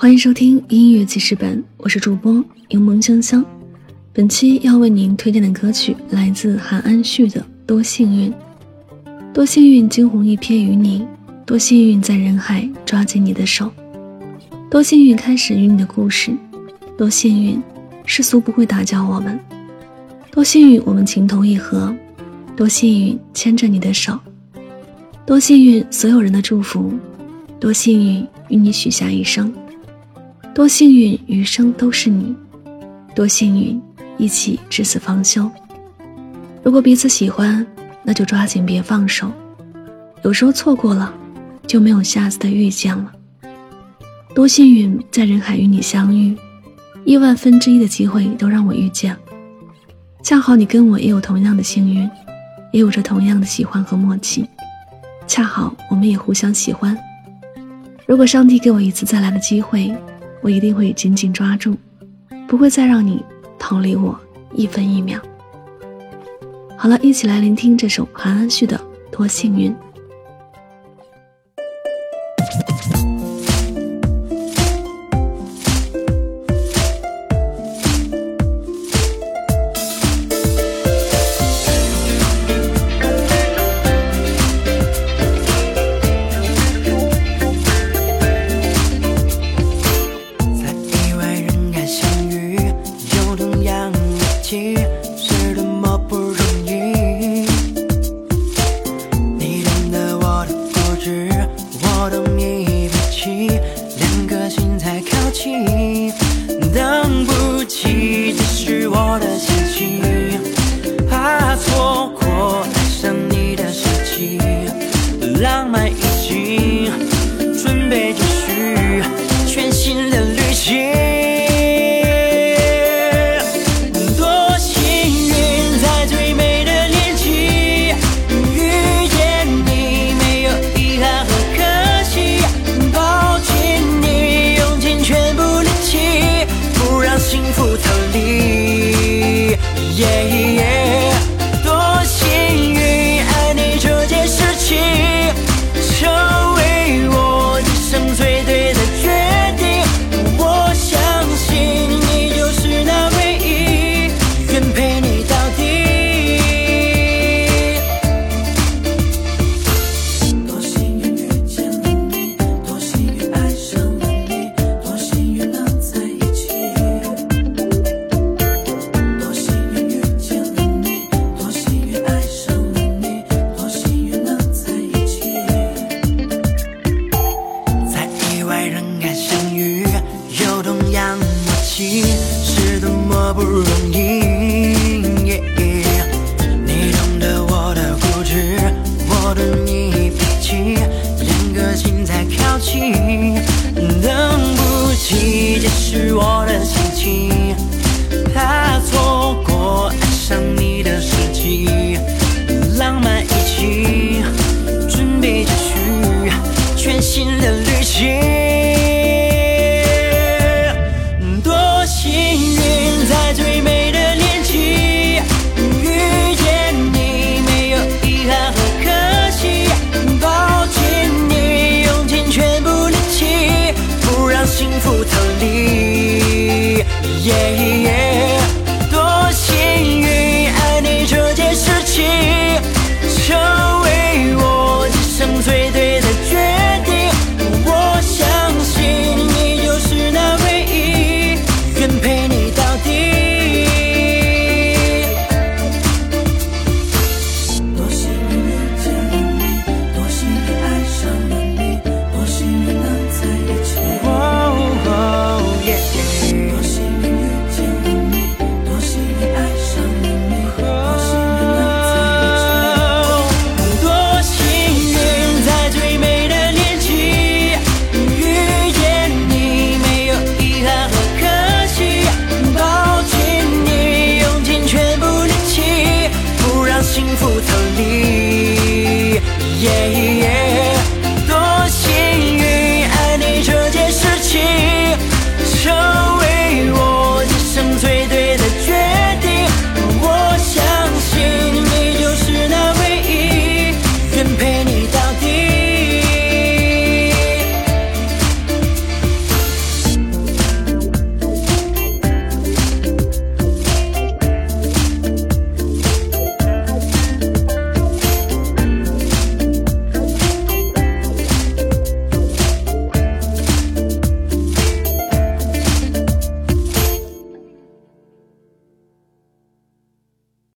欢迎收听音乐记事本，我是主播柠檬香香。本期要为您推荐的歌曲来自韩安旭的《多幸运》，多幸运惊鸿一瞥于你，多幸运在人海抓紧你的手，多幸运开始与你的故事，多幸运世俗不会打搅我们，多幸运我们情投意合，多幸运牵着你的手，多幸运所有人的祝福，多幸运与你许下一生。多幸运，余生都是你；多幸运，一起至死方休。如果彼此喜欢，那就抓紧别放手。有时候错过了，就没有下次的遇见了。多幸运，在人海与你相遇，亿万分之一的机会都让我遇见。恰好你跟我也有同样的幸运，也有着同样的喜欢和默契。恰好我们也互相喜欢。如果上帝给我一次再来的机会。我一定会紧紧抓住，不会再让你逃离我一分一秒。好了，一起来聆听这首韩安旭的《多幸运》。有同样默契是多么不容易。你懂得我的固执，我懂你脾气，两颗心在靠近，等不及，解释我的心情。怕错过